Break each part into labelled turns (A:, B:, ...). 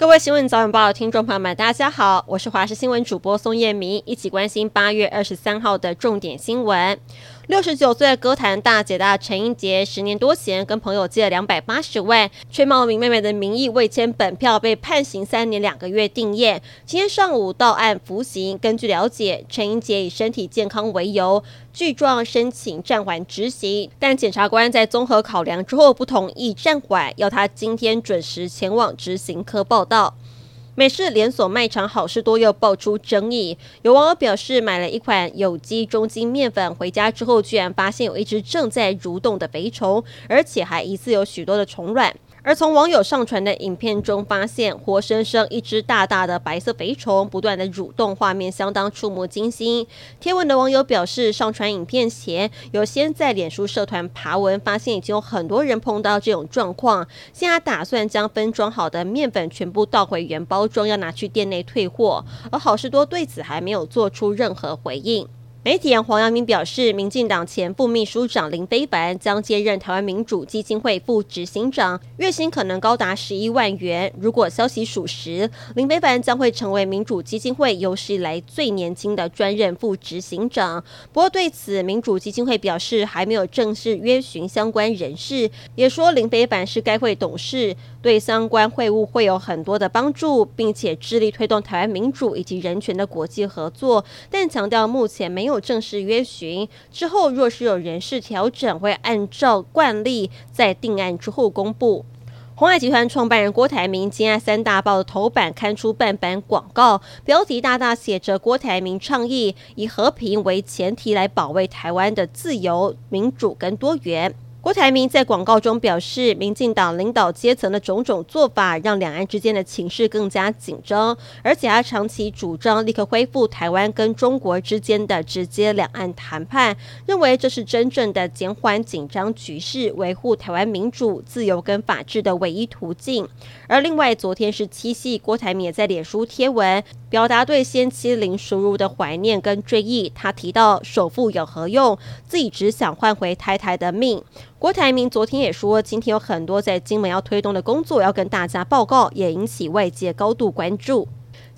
A: 各位新闻早晚报的听众朋友们，大家好，我是华视新闻主播宋燕明，一起关心八月二十三号的重点新闻。六十九岁的歌坛大姐大陈英杰，十年多前跟朋友借了两百八十万，却冒名妹妹的名义未签本票，被判刑三年两个月定谳。今天上午到案服刑。根据了解，陈英杰以身体健康为由，具状申请暂缓执行，但检察官在综合考量之后不同意暂缓，要他今天准时前往执行科报到。美式连锁卖场好事多又爆出争议，有网友表示买了一款有机中筋面粉回家之后，居然发现有一只正在蠕动的肥虫，而且还疑似有许多的虫卵。而从网友上传的影片中发现，活生生一只大大的白色肥虫不断的蠕动，画面相当触目惊心。贴文的网友表示，上传影片前有先在脸书社团爬文，发现已经有很多人碰到这种状况。现在打算将分装好的面粉全部倒回原包装，要拿去店内退货。而好事多对此还没有做出任何回应。媒体黄阳明表示，民进党前副秘书长林飞凡将接任台湾民主基金会副执行长，月薪可能高达十一万元。如果消息属实，林飞凡将会成为民主基金会有史以来最年轻的专任副执行长。不过对此，民主基金会表示还没有正式约询相关人士，也说林飞凡是该会董事，对相关会务会有很多的帮助，并且致力推动台湾民主以及人权的国际合作，但强调目前没有。有正式约询之后，若是有人事调整，会按照惯例在定案之后公布。红海集团创办人郭台铭今爱三大报的头版刊出半版广告，标题大大写着“郭台铭倡议以和平为前提来保卫台湾的自由、民主跟多元”。郭台铭在广告中表示，民进党领导阶层的种种做法，让两岸之间的情势更加紧张，而且他长期主张立刻恢复台湾跟中国之间的直接两岸谈判，认为这是真正的减缓紧张局势、维护台湾民主、自由跟法治的唯一途径。而另外，昨天是七夕，郭台铭也在脸书贴文，表达对先期林淑如的怀念跟追忆。他提到，首富有何用？自己只想换回太太的命。郭台铭昨天也说，今天有很多在金门要推动的工作要跟大家报告，也引起外界高度关注。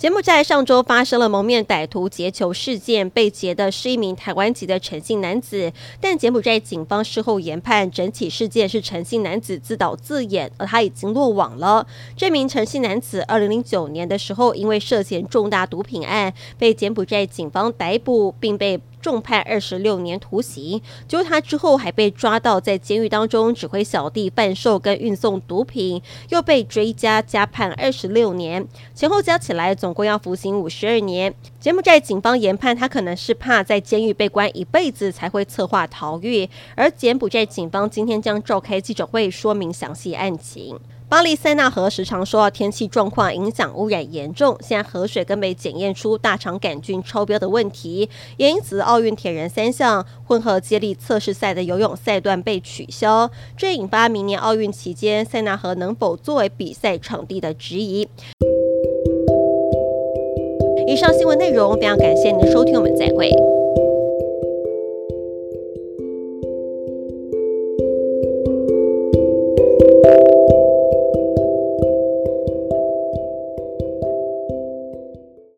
A: 柬埔寨上周发生了蒙面歹徒劫囚事件，被劫的是一名台湾籍的陈姓男子，但柬埔寨警方事后研判，整起事件是陈姓男子自导自演，而他已经落网了。这名陈姓男子二零零九年的时候，因为涉嫌重大毒品案，被柬埔寨警方逮捕，并被重判二十六年徒刑，就他之后还被抓到在监狱当中指挥小弟贩售跟运送毒品，又被追加加判二十六年，前后加起来总共要服刑五十二年。柬埔寨警方研判他可能是怕在监狱被关一辈子才会策划逃狱，而柬埔寨警方今天将召开记者会说明详细案情。巴黎塞纳河时常受到天气状况影响，污染严重。现在河水更被检验出大肠杆菌超标的问题，也因此奥运铁人三项混合接力测试赛的游泳赛段被取消，这引发明年奥运期间塞纳河能否作为比赛场地的质疑。以上新闻内容非常感谢您的收听，我们再会。